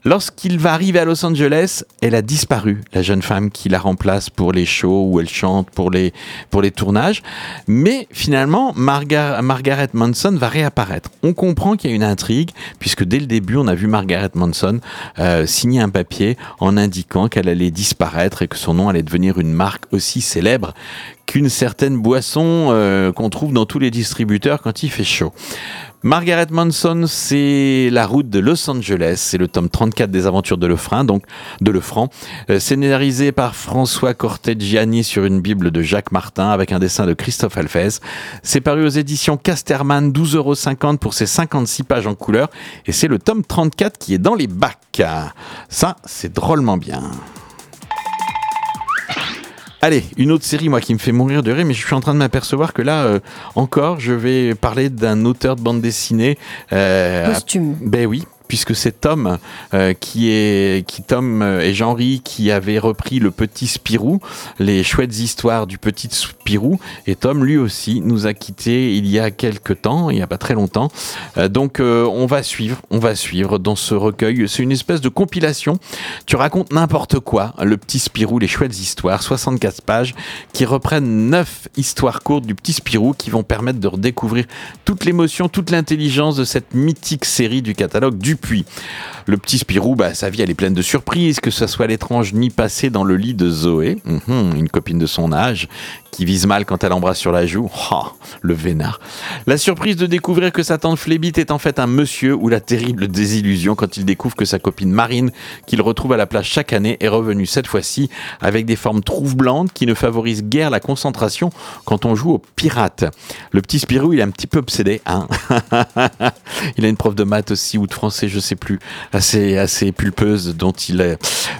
Speaker 5: Lorsqu'il va arriver à Los Angeles, elle a disparu, la jeune femme qui la remplace pour les shows où elle chante, pour les, pour les tournages. Mais finalement, Marga- Margaret Manson va réapparaître. On comprend qu'il y a une intrigue, puisque dès le début, on a vu Margaret Manson euh, signer un papier en indiquant qu'elle allait disparaître et que son nom allait devenir une marque aussi célèbre qu'une certaine boisson euh, qu'on trouve dans tous les distributeurs quand il fait chaud. Margaret Manson, c'est la route de Los Angeles, c'est le tome 34 des aventures de Lefranc, donc de Lefranc, euh, scénarisé par François Corteggiani sur une bible de Jacques Martin avec un dessin de Christophe Alphèze. C'est paru aux éditions Casterman, 12,50 euros pour ses 56 pages en couleur, et c'est le tome 34 qui est dans les bacs. Ça, c'est drôlement bien. Allez, une autre série, moi, qui me fait mourir de rire, mais je suis en train de m'apercevoir que là, euh, encore, je vais parler d'un auteur de bande dessinée. euh,
Speaker 3: Posthume.
Speaker 5: ben oui, puisque c'est Tom euh, qui est qui Tom euh, et Jean-Ry qui avaient repris le petit Spirou, les chouettes histoires du petit Spirou, et Tom lui aussi nous a quittés il y a quelque temps, il y a pas très longtemps. Euh, donc euh, on va suivre, on va suivre dans ce recueil. C'est une espèce de compilation. Tu racontes n'importe quoi, le petit Spirou, les chouettes histoires, 64 pages, qui reprennent 9 histoires courtes du petit Spirou qui vont permettre de redécouvrir toute l'émotion, toute l'intelligence de cette mythique série du catalogue Dupuis. Le petit Spirou, bah, sa vie elle est pleine de surprises, que ce soit l'étrange nid passé dans le lit de Zoé, mhm, une copine de son âge, qui mal quand elle embrasse sur la joue, <laughs> Oh, le vénard. La surprise de découvrir que sa tante Flébite est en fait un monsieur ou la terrible désillusion quand il découvre que sa copine Marine, qu'il retrouve à la plage chaque année, est revenue cette fois-ci avec des formes troublantes qui ne favorisent guère la concentration quand on joue aux pirates. Le petit Spirou, il est un petit peu obsédé, hein. <laughs> il a une prof de maths aussi ou de français, je sais plus, assez assez pulpeuse dont il est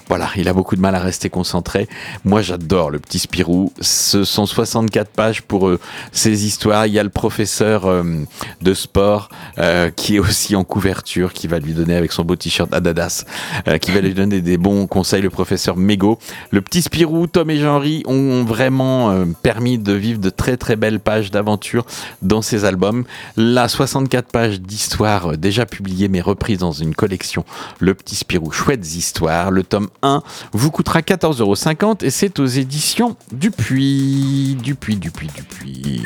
Speaker 5: voilà, il a beaucoup de mal à rester concentré. Moi, j'adore le petit Spirou. Ce sont 64 pages pour euh, ces histoires. Il y a le professeur euh, de sport euh, qui est aussi en couverture, qui va lui donner avec son beau t-shirt Adidas, qui va lui donner des bons conseils. Le professeur Mégo, le petit Spirou, Tom et Jean-Ry ont vraiment permis de vivre de très très belles pages d'aventure dans ces albums. Là, 64 pages d'histoire déjà publiées mais reprises dans une collection. Le petit Spirou, chouettes histoires. Le tome 1 vous coûtera 14,50€ et c'est aux éditions Dupuis. Dupuis, Dupuis, Dupuis.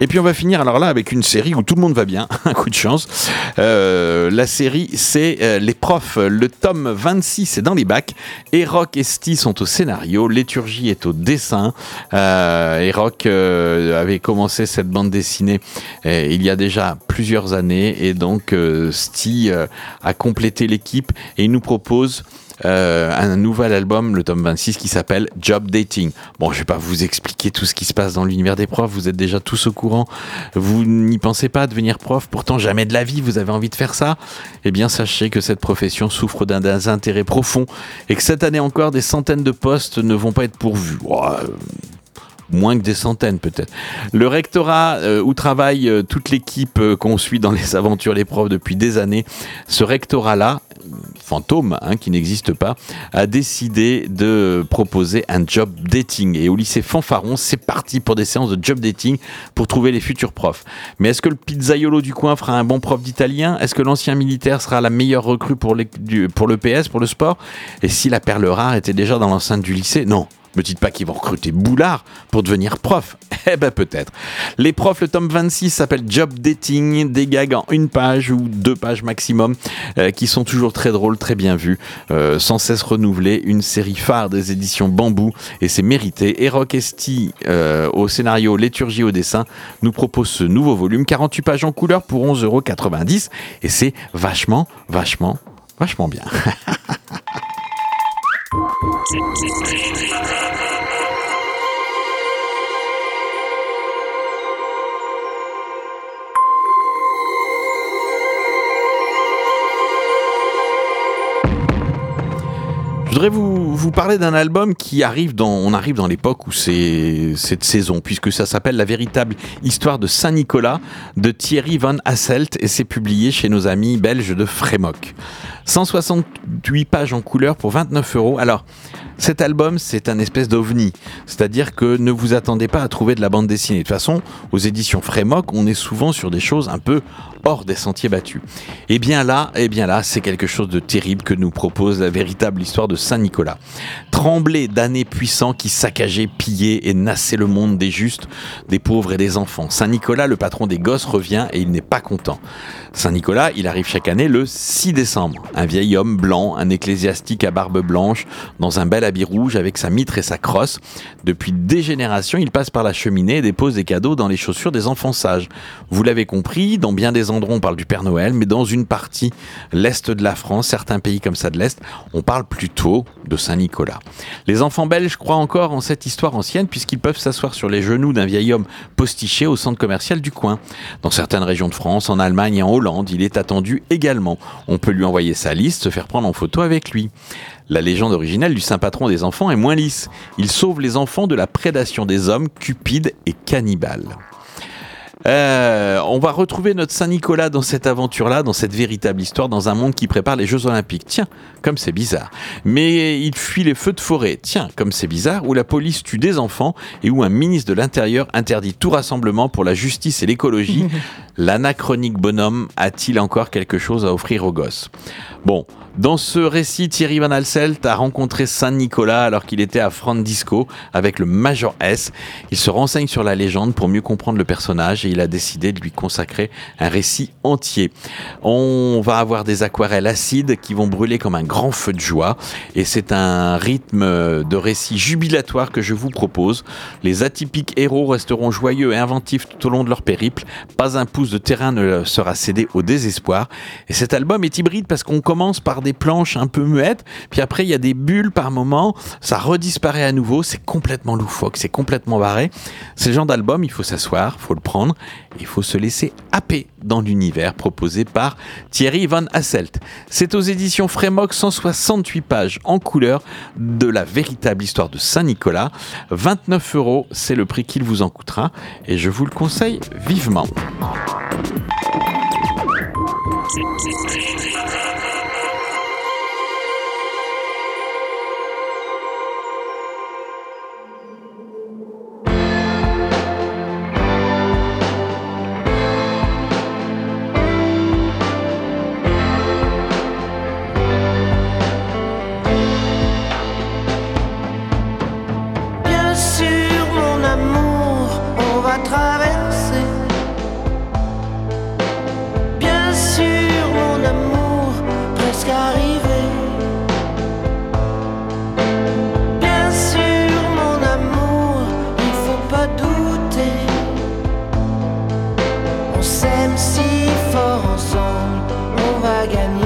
Speaker 5: Et puis on va finir alors là avec une série où tout le monde va bien, <laughs> un coup de chance. Euh, la série c'est euh, Les Profs, le tome 26 est dans les bacs. Eroc et Sti sont au scénario, Léturgie est au dessin. Euh, Eroc euh, avait commencé cette bande dessinée il y a déjà plusieurs années et donc Sti a complété l'équipe et il nous propose euh, un nouvel album, le tome 26, qui s'appelle Job Dating. Bon, je vais pas vous expliquer tout ce qui se passe dans l'univers des profs, vous êtes déjà tous au courant. Vous n'y pensez pas à devenir prof, pourtant jamais de la vie vous avez envie de faire ça. Eh bien, sachez que cette profession souffre d'un désintérêt profond et que cette année encore, des centaines de postes ne vont pas être pourvus. Ouah, euh, moins que des centaines peut-être. Le rectorat euh, où travaille toute l'équipe qu'on suit dans les aventures les profs depuis des années, ce rectorat-là, fantôme, hein, qui n'existe pas, a décidé de proposer un job dating. Et au lycée Fanfaron, c'est parti pour des séances de job dating pour trouver les futurs profs. Mais est-ce que le pizzaiolo du coin fera un bon prof d'italien? Est-ce que l'ancien militaire sera la meilleure recrue pour, pour le PS, pour le sport? Et si la perle rare était déjà dans l'enceinte du lycée? Non. Me dites pas qu'ils vont recruter Boulard pour devenir prof. <laughs> Eh ben peut-être. Les profs, le tome 26 s'appelle Job Dating, des gags en une page ou deux pages maximum, euh, qui sont toujours très drôles, très bien vus, euh, sans cesse renouvelés. Une série phare des éditions Bambou et c'est mérité. Eroc Esti euh, au scénario, Léturgie au dessin nous propose ce nouveau volume, 48 pages en couleur pour 11,90€ et c'est vachement, vachement, vachement bien. <laughs> Je voudrais vous, parler d'un album qui arrive dans, arrive dans l'époque où c'est cette saison, puisque ça s'appelle La véritable histoire de Saint-Nicolas de Thierry Van Hasselt et c'est publié chez nos amis belges de Frémoc. 168 pages en couleur pour 29 euros. Alors, cet album, c'est un espèce d'ovni. C'est-à-dire que ne vous attendez pas à trouver de la bande dessinée. De toute façon, aux éditions Frémoc, on est souvent sur des choses un peu hors des sentiers battus. Et bien là, et bien là, c'est quelque chose de terrible que nous propose la véritable histoire de Saint-Nicolas. Tremblé d'années puissants qui saccageaient, pillaient et nassaient le monde des justes, des pauvres et des enfants. Saint-Nicolas, le patron des gosses, revient et il n'est pas content. Saint-Nicolas, il arrive chaque année le 6 décembre. Un vieil homme blanc, un ecclésiastique à barbe blanche, dans un bel habit rouge avec sa mitre et sa crosse. Depuis des générations, il passe par la cheminée et dépose des cadeaux dans les chaussures des enfants sages. Vous l'avez compris, dans bien des endroits, on parle du Père Noël, mais dans une partie, l'Est de la France, certains pays comme ça de l'Est, on parle plutôt de Saint-Nicolas. Les enfants belges croient encore en cette histoire ancienne puisqu'ils peuvent s'asseoir sur les genoux d'un vieil homme postiché au centre commercial du coin. Dans certaines régions de France, en Allemagne et en Hollande, il est attendu également. On peut lui envoyer sa liste, se faire prendre en photo avec lui. La légende originelle du saint patron des enfants est moins lisse. Il sauve les enfants de la prédation des hommes cupides et cannibales. Euh, on va retrouver notre Saint-Nicolas dans cette aventure-là, dans cette véritable histoire, dans un monde qui prépare les Jeux Olympiques. Tiens, comme c'est bizarre. Mais il fuit les feux de forêt. Tiens, comme c'est bizarre. Où la police tue des enfants et où un ministre de l'Intérieur interdit tout rassemblement pour la justice et l'écologie. <laughs> L'anachronique bonhomme a-t-il encore quelque chose à offrir aux gosses? Bon, dans ce récit, Thierry Van Alselt a rencontré Saint-Nicolas alors qu'il était à Frandisco avec le Major S. Il se renseigne sur la légende pour mieux comprendre le personnage et il a décidé de lui consacrer un récit entier. On va avoir des aquarelles acides qui vont brûler comme un grand feu de joie et c'est un rythme de récit jubilatoire que je vous propose. Les atypiques héros resteront joyeux et inventifs tout au long de leur périple. Pas un pouce de terrain ne sera cédé au désespoir. Et cet album est hybride parce qu'on commence par des planches un peu muettes, puis après il y a des bulles par moment, ça redisparaît à nouveau, c'est complètement loufoque, c'est complètement barré. C'est le genre d'album, il faut s'asseoir, faut le prendre, il faut se laisser happer dans l'univers proposé par Thierry Van Hasselt. C'est aux éditions Frémoc, 168 pages en couleur de la véritable histoire de Saint-Nicolas. 29 euros, c'est le prix qu'il vous en coûtera, et je vous le conseille vivement.
Speaker 7: On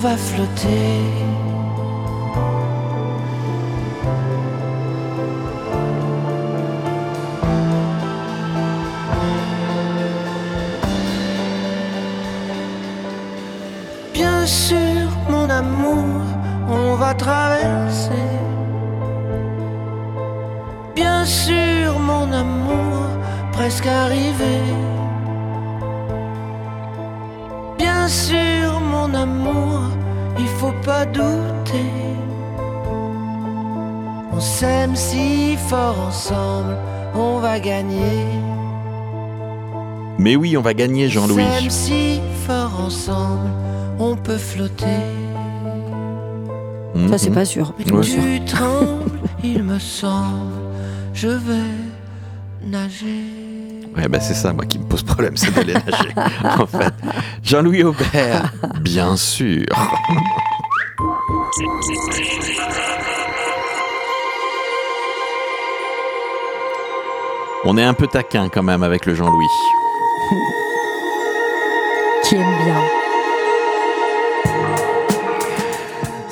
Speaker 7: va flotter.
Speaker 5: Oui, on va gagner, Jean-Louis.
Speaker 7: s'aime si fort ensemble, on peut flotter.
Speaker 3: Ça, c'est
Speaker 5: Mhm.
Speaker 3: pas sûr. mais
Speaker 5: Ouais.
Speaker 3: sûr.
Speaker 7: Tu trembles, <laughs> il me semble, je vais nager.
Speaker 5: Ouais, bah c'est ça, moi, qui me pose problème, c'est d'aller <laughs> nager, en fait. Jean-Louis Aubert, bien sûr. <laughs> On est un peu taquin quand même avec le Jean-Louis.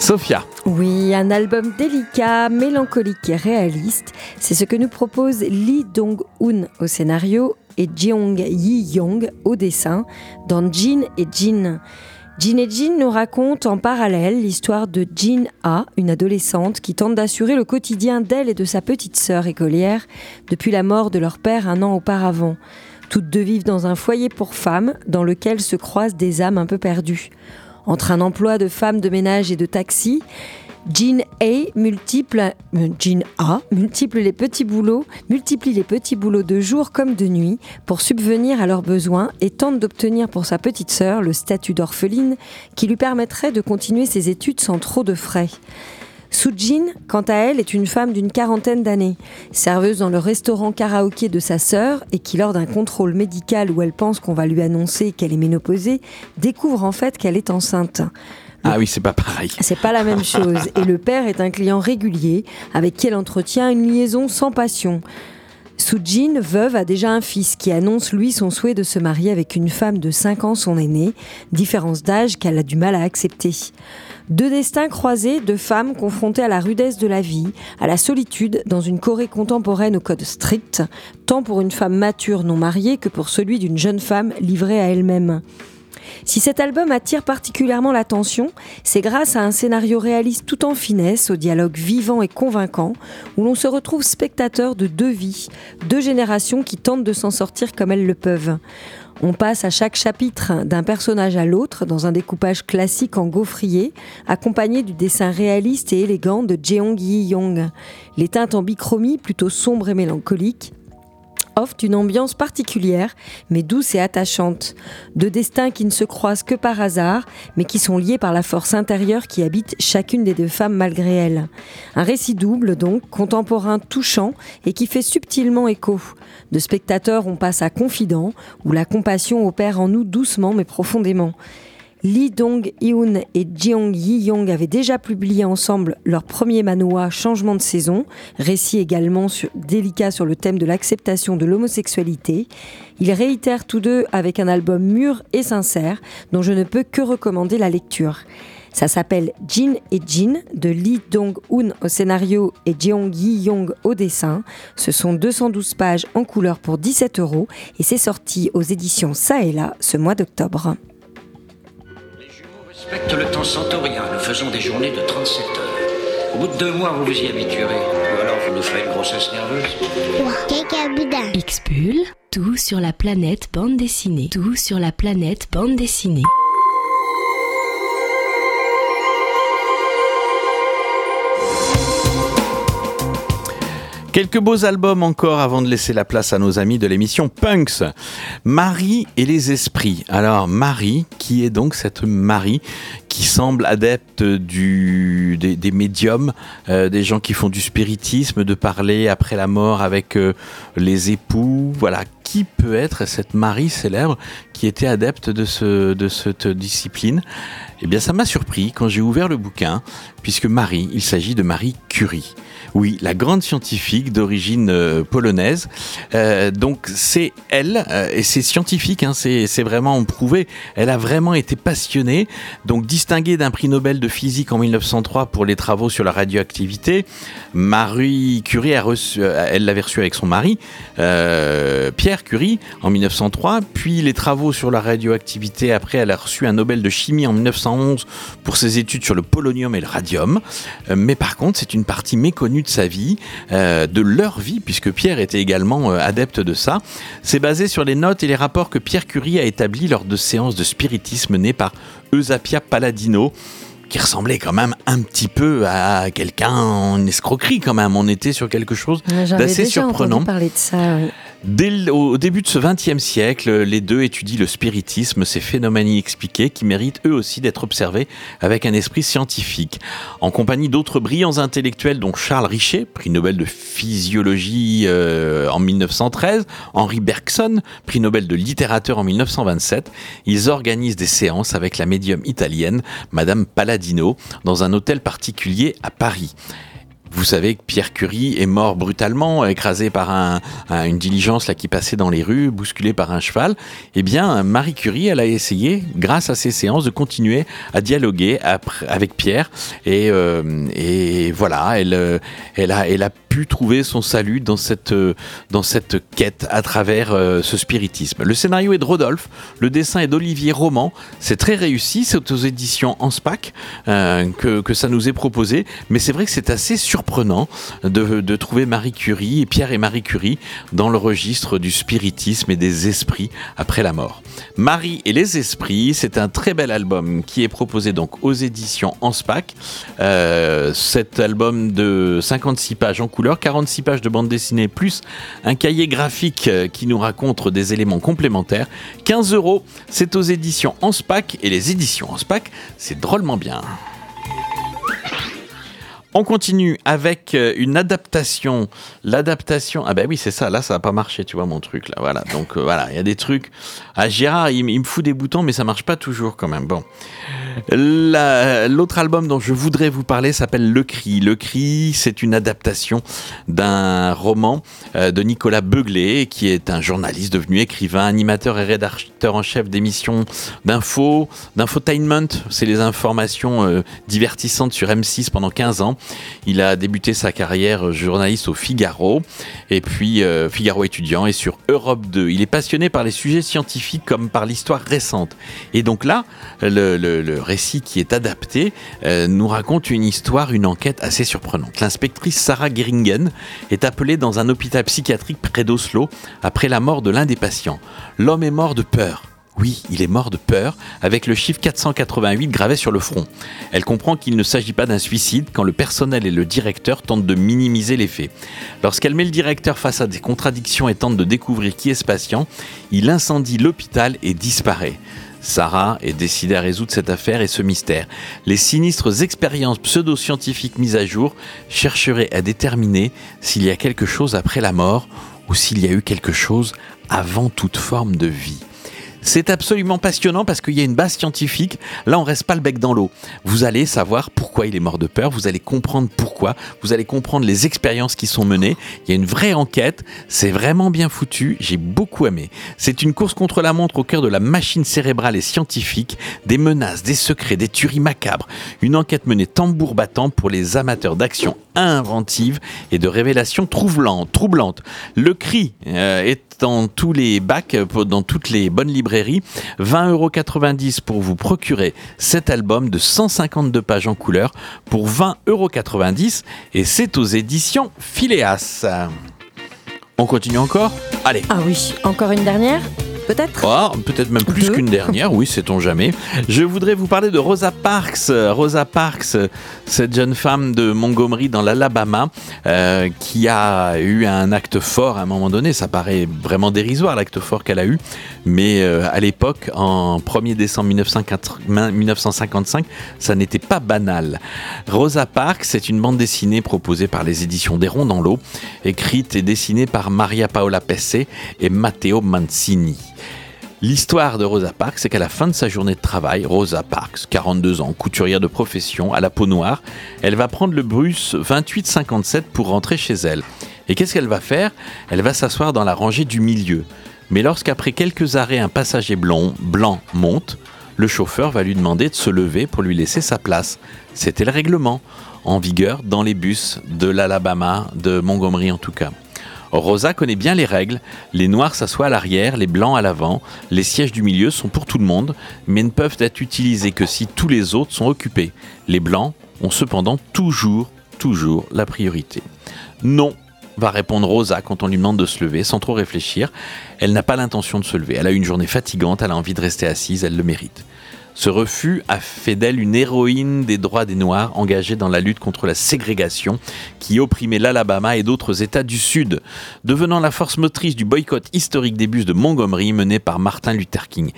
Speaker 5: Sophia,
Speaker 3: Oui, un album délicat, mélancolique et réaliste. C'est ce que nous propose Lee Dong-hoon au scénario et Jeong Yi-young au dessin dans Jin et Jin. Jin et Jin nous racontent en parallèle l'histoire de Jin A, une adolescente qui tente d'assurer le quotidien d'elle et de sa petite sœur écolière depuis la mort de leur père un an auparavant. Toutes deux vivent dans un foyer pour femmes dans lequel se croisent des âmes un peu perdues. Entre un emploi de femme de ménage et de taxi, Jean A multiple, euh, Jean A les petits boulots, multiplie les petits boulots de jour comme de nuit pour subvenir à leurs besoins et tente d'obtenir pour sa petite sœur le statut d'orpheline qui lui permettrait de continuer ses études sans trop de frais. Sujin, quant à elle, est une femme d'une quarantaine d'années, serveuse dans le restaurant karaoké de sa sœur et qui, lors d'un contrôle médical où elle pense qu'on va lui annoncer qu'elle est ménopausée, découvre en fait qu'elle est enceinte.
Speaker 5: ah oui, c'est pas pareil. <laughs>
Speaker 3: C'est pas la même chose. Et le père est un client régulier avec qui elle entretient une liaison sans passion. Sujin, veuve, a déjà un fils qui annonce lui son souhait de se marier avec une femme de 5 ans, son aînée, différence d'âge qu'elle a du mal à accepter. Deux destins croisés, deux femmes confrontées à la rudesse de la vie, à la solitude dans une Corée contemporaine au code strict, tant pour une femme mature non mariée que pour celui d'une jeune femme livrée à elle-même. Si cet album attire particulièrement l'attention, c'est grâce à un scénario réaliste tout en finesse, au dialogue vivant et convaincant, où l'on se retrouve spectateur de deux vies, deux générations qui tentent de s'en sortir comme elles le peuvent. On passe à chaque chapitre d'un personnage à l'autre dans un découpage classique en gaufrier, accompagné du dessin réaliste et élégant de Jeong Yi-young. Les teintes en bichromie, plutôt sombres et mélancoliques, offrent une ambiance particulière, mais douce et attachante. Deux destins qui ne se croisent que par hasard, mais qui sont liés par la force intérieure qui habite chacune des deux femmes malgré elles. Un récit double, donc, contemporain touchant et qui fait subtilement écho. De spectateur, on passe à confident, où la compassion opère en nous doucement mais profondément. Lee Dong-hyun et Jeong Yi-young avaient déjà publié ensemble leur premier manhwa Changement de saison, récit également délicat sur le thème de l'acceptation de l'homosexualité. Ils réitèrent tous deux avec un album mûr et sincère dont je ne peux que recommander la lecture. Ça s'appelle Jin et Jin de Lee Dong-hoon au scénario et Jeong Yi-young au dessin. Ce sont 212 pages en couleur pour 17 euros et c'est sorti aux éditions Ça et là ce mois d'octobre.
Speaker 1: Respecte le temps centaurien. Nous faisons des journées de 37 heures. Au bout de deux mois, vous vous y habituerez. Ou alors, vous nous ferez une grossesse nerveuse.
Speaker 2: Xbull, tout sur la planète bande dessinée. Tout sur la planète bande dessinée.
Speaker 5: Quelques beaux albums encore avant de laisser la place à nos amis de l'émission Punks. Marie et les esprits. Alors Marie, qui est donc cette Marie qui semble adepte du, des, des médiums, euh, des gens qui font du spiritisme, de parler après la mort avec euh, les époux. Voilà. qui peut être cette Marie célèbre qui était adepte de, ce, de cette discipline? Eh bien, ça m'a surpris quand j'ai ouvert le bouquin, puisque Marie, il s'agit de Marie Curie. Oui, la grande scientifique d'origine euh, polonaise. Euh, donc c'est elle, euh, et c'est scientifique, hein, c'est vraiment prouvé. Elle a vraiment été passionnée. Donc distinguée d'un prix Nobel de physique en 1903 pour les travaux sur la radioactivité, Marie Curie a reçu, elle l'avait reçu avec son mari, Pierre Curie, en 1903. Puis les travaux sur la radioactivité. Après, elle a reçu un Nobel de chimie en 1911 pour ses études sur le polonium et le radium. Mais par contre, c'est une partie méconnue de sa vie, euh, de leur vie, puisque Pierre était également euh, adepte de ça. C'est basé sur les notes et les rapports que Pierre Curie a établis lors de séances de spiritisme menées par Eusapia Palladino qui ressemblait quand même un petit peu à quelqu'un en escroquerie quand même. On était sur quelque chose d'assez surprenant.
Speaker 3: parler de ça. oui.
Speaker 5: Dès au début de ce XXe siècle, les deux étudient le spiritisme, ces phénomènes inexpliqués qui méritent eux aussi d'être observés avec un esprit scientifique. En compagnie d'autres brillants intellectuels dont Charles Richet, prix Nobel de physiologie euh, en 1913, Henri Bergson, prix Nobel de littérature en 1927, ils organisent des séances avec la médium italienne Madame Palladino dans un hôtel particulier à Paris. Vous savez que Pierre Curie est mort brutalement, écrasé par un- un- une diligence là qui passait dans les rues, bousculé par un cheval. Eh bien, Marie Curie, elle a essayé, grâce à ces séances, de continuer à dialoguer avec Pierre. Et, euh, voilà, elle, euh, elle a pu trouver son salut dans cette, euh, dans cette quête à travers euh, ce spiritisme. Le scénario est de Rodolphe, le dessin est d'Olivier Roman. C'est très réussi, c'est aux éditions Anspach euh, que, que ça nous est proposé. Mais c'est vrai que c'est assez surprenant de, de trouver Marie Curie et Pierre et Marie Curie dans le registre du spiritisme et des esprits après la mort. Marie et les esprits, c'est un très bel album qui est proposé donc aux éditions Anspach. Euh, cet album de 56 pages en couleur, 46 pages de bande dessinée, plus un cahier graphique euh, qui nous raconte des éléments complémentaires. 15 euros, c'est aux éditions Anspach et les éditions Anspach, c'est drôlement bien. On continue avec euh, une adaptation. L'adaptation. Ah ben oui, c'est ça. Là, ça n'a pas marché, tu vois, mon truc. Là. Donc euh, voilà, il y a des trucs. Ah, Gérard, il, me fout des boutons, mais ça marche pas toujours quand même. Bon. La- L'autre album dont je voudrais vous parler s'appelle Le Cri. Le Cri, c'est une adaptation d'un roman euh, de Nicolas Beuglé, qui est un journaliste devenu écrivain, animateur et rédacteur en chef d'émissions d'info, d'infotainment. C'est les informations divertissantes sur M6 pendant 15 ans. Il a débuté sa carrière journaliste au Figaro, et puis euh, Figaro étudiant, et sur Europe 2. Il est passionné par les sujets scientifiques comme par l'histoire récente. Et donc là, le, récit qui est adapté euh, nous raconte une histoire, une enquête assez surprenante. L'inspectrice Sarah Geringen est appelée dans un hôpital psychiatrique près d'Oslo après la mort de l'un des patients. L'homme est mort de peur. Oui, il est mort de peur, avec le chiffre 488 gravé sur le front. Elle comprend qu'il ne s'agit pas d'un suicide quand le personnel et le directeur tentent de minimiser les faits. Lorsqu'elle met le directeur face à des contradictions et tente de découvrir qui est ce patient, il incendie l'hôpital et disparaît. Sarah est décidée à résoudre cette affaire et ce mystère. Les sinistres expériences pseudo-scientifiques mises à jour chercheraient à déterminer s'il y a quelque chose après la mort ou s'il y a eu quelque chose avant toute forme de vie. C'est absolument passionnant parce qu'il y a une base scientifique. Là, on reste pas le bec dans l'eau. Vous allez savoir pourquoi il est mort de peur. Vous allez comprendre pourquoi. Vous allez comprendre les expériences qui sont menées. Il y a une vraie enquête. C'est vraiment bien foutu. J'ai beaucoup aimé. C'est une course contre la montre au cœur de la machine cérébrale et scientifique. Des menaces, des secrets, des tueries macabres. Une enquête menée tambour battant pour les amateurs d'action inventive et de révélations troublantes. Le cri euh, est dans tous les bacs, dans toutes les bonnes librairies. 20,90€ pour vous procurer cet album de 152 pages en couleur pour 20,90€ et c'est aux éditions Phileas. On continue encore? Allez.
Speaker 3: Ah oui, encore une dernière? Peut-être?
Speaker 5: Oh, peut-être même plus qu'une dernière, oui, sait-on jamais. Je voudrais vous parler de Rosa Parks. Rosa Parks, cette jeune femme de Montgomery dans l'Alabama, euh, qui a eu un acte fort à un moment donné. Ça paraît vraiment dérisoire l'acte fort qu'elle a eu, mais euh, à l'époque, en 1er décembre 1980 1955, ça n'était pas banal. Rosa Parks, c'est une bande dessinée proposée par les éditions des Ronds dans l'eau, écrite et dessinée par Maria Paola Pesse et Matteo Mancini. L'histoire de Rosa Parks, c'est qu'à la fin de sa journée de travail, Rosa Parks, 42 ans, couturière de profession, à la peau noire, elle va prendre le bus 2857 pour rentrer chez elle. Et qu'est-ce qu'elle va faire? Elle va s'asseoir dans la rangée du milieu. Mais lorsqu'après quelques arrêts, un passager blanc, blanc monte, le chauffeur va lui demander de se lever pour lui laisser sa place. C'était le règlement, en vigueur dans les bus de l'Alabama, de Montgomery en tout cas. Rosa connaît bien les règles. Les noirs s'assoient à l'arrière, les blancs à l'avant. Les sièges du milieu sont pour tout le monde, mais ne peuvent être utilisés que si tous les autres sont occupés. Les blancs ont cependant toujours, toujours la priorité. Non, va répondre Rosa quand on lui demande de se lever, sans trop réfléchir. Elle n'a pas l'intention de se lever. Elle a une journée fatigante, elle a envie de rester assise, elle le mérite. Ce refus a fait d'elle une héroïne des droits des Noirs engagée dans la lutte contre la ségrégation qui opprimait l'Alabama et d'autres États du Sud, devenant la force motrice du boycott historique des bus de Montgomery mené par Martin Luther King.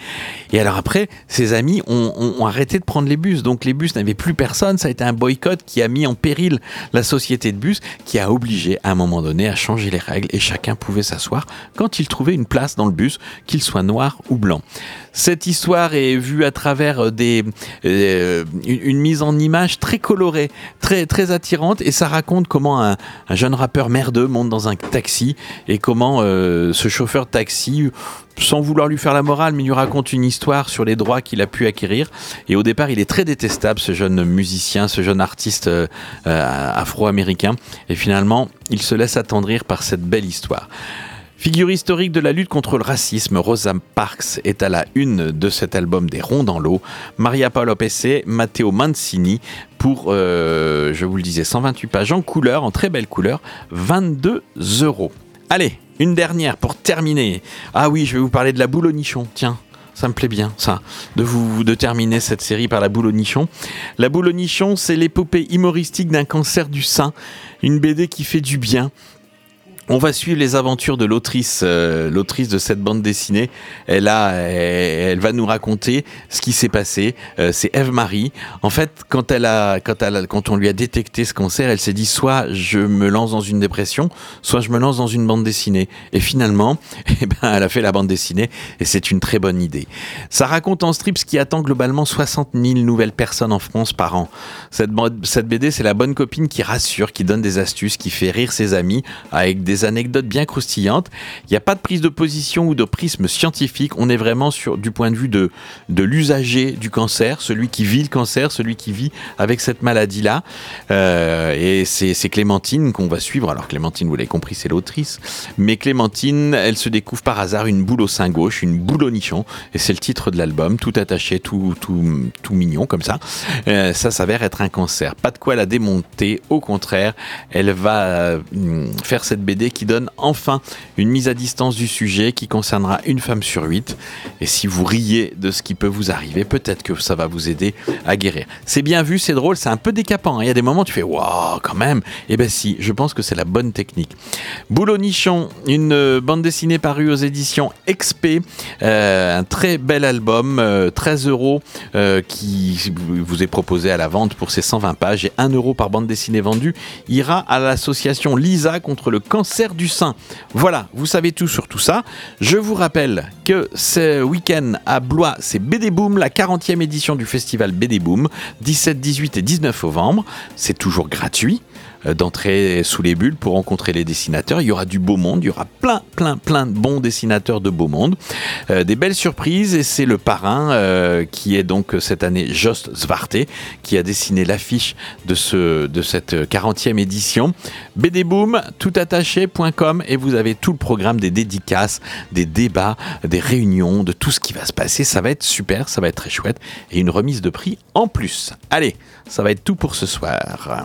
Speaker 5: Et alors après, ses amis ont, ont- arrêté de prendre les bus, donc les bus n'avaient plus personne, ça a été un boycott qui a mis en péril la société de bus, qui a obligé à un moment donné à changer les règles et chacun pouvait s'asseoir quand il trouvait une place dans le bus, qu'il soit noir ou blanc. Cette histoire est vue à travers des, euh, une, mise en image très colorée, très, très attirante, et ça raconte comment un, un jeune rappeur merdeux monte dans un taxi et comment euh, ce chauffeur taxi, sans vouloir lui faire la morale, mais lui raconte une histoire sur les droits qu'il a pu acquérir. Et au départ, il est très détestable, ce jeune musicien, ce jeune artiste euh, euh, afro-américain. Et finalement, il se laisse attendrir par cette belle histoire. Figure historique de la lutte contre le racisme, Rosa Parks est à la une de cet album des Ronds dans l'eau. Maria Paolo Pesse, Matteo Mancini pour, euh, je vous le disais, 128 pages en couleur, en très belle couleur, 22 euros. Allez, une dernière pour terminer. Ah oui, je vais vous parler de la boule au nichon. Tiens. Ça me plaît bien, ça, de vous de terminer cette série par la boule au nichon. La boule au nichon, c'est l'épopée humoristique d'un cancer du sein, une BD qui fait du bien, on va suivre les aventures de l'autrice, euh, l'autrice de cette bande dessinée. Elle a, elle, va nous raconter ce qui s'est passé. Euh, c'est Eve Marie. En fait, quand elle a, quand elle, a- quand on lui a détecté ce cancer, elle s'est dit soit je me lance dans une dépression, soit je me lance dans une bande dessinée. Et finalement, <laughs> eh ben, elle a fait la bande dessinée et c'est une très bonne idée. Ça raconte en strip ce qui attend globalement 60 000 nouvelles personnes en France par an. Cette, cette BD, c'est la bonne copine qui rassure, qui donne des astuces, qui fait rire ses amis avec des anecdotes bien croustillantes. Il n'y a pas de prise de position ou de prisme scientifique. On est vraiment sur du point de vue de, de l'usager du cancer, celui qui vit le cancer, celui qui vit avec cette maladie-là. Euh, et c'est Clémentine qu'on va suivre. Alors Clémentine, vous l'avez compris, c'est l'autrice. Mais Clémentine, elle se découvre par hasard une boule au sein gauche, une boule au nichon. Et c'est le titre de l'album, tout attaché, tout, tout, tout mignon comme ça. Euh, ça s'avère être un cancer. Pas de quoi la démonter. Au contraire, elle va euh, faire cette BD qui donne enfin une mise à distance du sujet qui concernera une femme sur huit. Et si vous riez de ce qui peut vous arriver, peut-être que ça va vous aider à guérir. C'est bien vu, c'est drôle, c'est un peu décapant. hein. Il y a des moments où tu fais waouh, quand même. Et ben si, je pense que c'est la bonne technique. Boulot Nichon, une euh, bande dessinée parue aux éditions XP, euh, un très bel album, euh, 13 euros, euh, qui vous est proposé à la vente pour ses 120 pages et 1 euro par bande dessinée vendue ira à l'association Lisa contre le cancer du sein. Voilà, vous savez tout sur tout ça. Je vous rappelle que ce week-end à Blois, c'est BD Boom, la 40e édition du festival BD Boom, 17, 18 et 19 novembre. C'est toujours gratuit d'entrer sous les bulles pour rencontrer les dessinateurs. Il y aura du beau monde, il y aura plein, plein, plein de bons dessinateurs de beau monde. Euh, des belles surprises et c'est le parrain euh, qui est donc euh, cette année Jost Zwarte qui a dessiné l'affiche de, ce, de cette 40e édition. BDboom, toutattaché.com et vous avez tout le programme des dédicaces, des débats, des réunions, de tout ce qui va se passer. Ça va être super, ça va être très chouette et une remise de prix en plus. Allez, ça va être tout pour ce soir.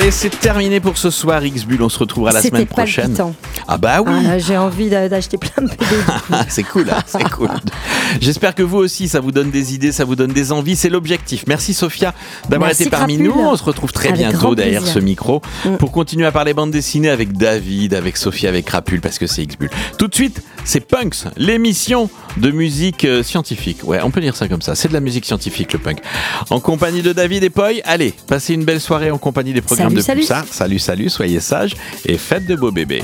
Speaker 5: Allez, c'est terminé pour ce soir, X-Bull. On se retrouvera la semaine prochaine.
Speaker 3: palpitant.
Speaker 5: Ah bah oui.
Speaker 3: Ah, J'ai envie d'a- d'acheter plein de BD. <laughs>
Speaker 5: Ah, c'est cool, hein, c'est <laughs> cool. J'espère que vous aussi, ça vous donne des idées, ça vous donne des envies. C'est l'objectif. Merci Sophia d'avoir été parmi
Speaker 3: Crapule.
Speaker 5: nous. On se retrouve très
Speaker 3: Avec
Speaker 5: bientôt derrière
Speaker 3: plaisir.
Speaker 5: ce micro
Speaker 3: Mm.
Speaker 5: pour continuer à parler bande dessinée avec David, avec Sophia, avec Crapule parce que c'est X-Bull. Tout de suite, c'est Punks, l'émission de musique euh, scientifique. Ouais, on peut dire ça comme ça. C'est de la musique scientifique, le punk. En compagnie de David et Poi. Allez, passez une belle soirée en compagnie des programmes
Speaker 3: Salut,
Speaker 5: de
Speaker 3: salut.
Speaker 5: Pulsar. Salut, salut, soyez sages et faites de beaux bébés.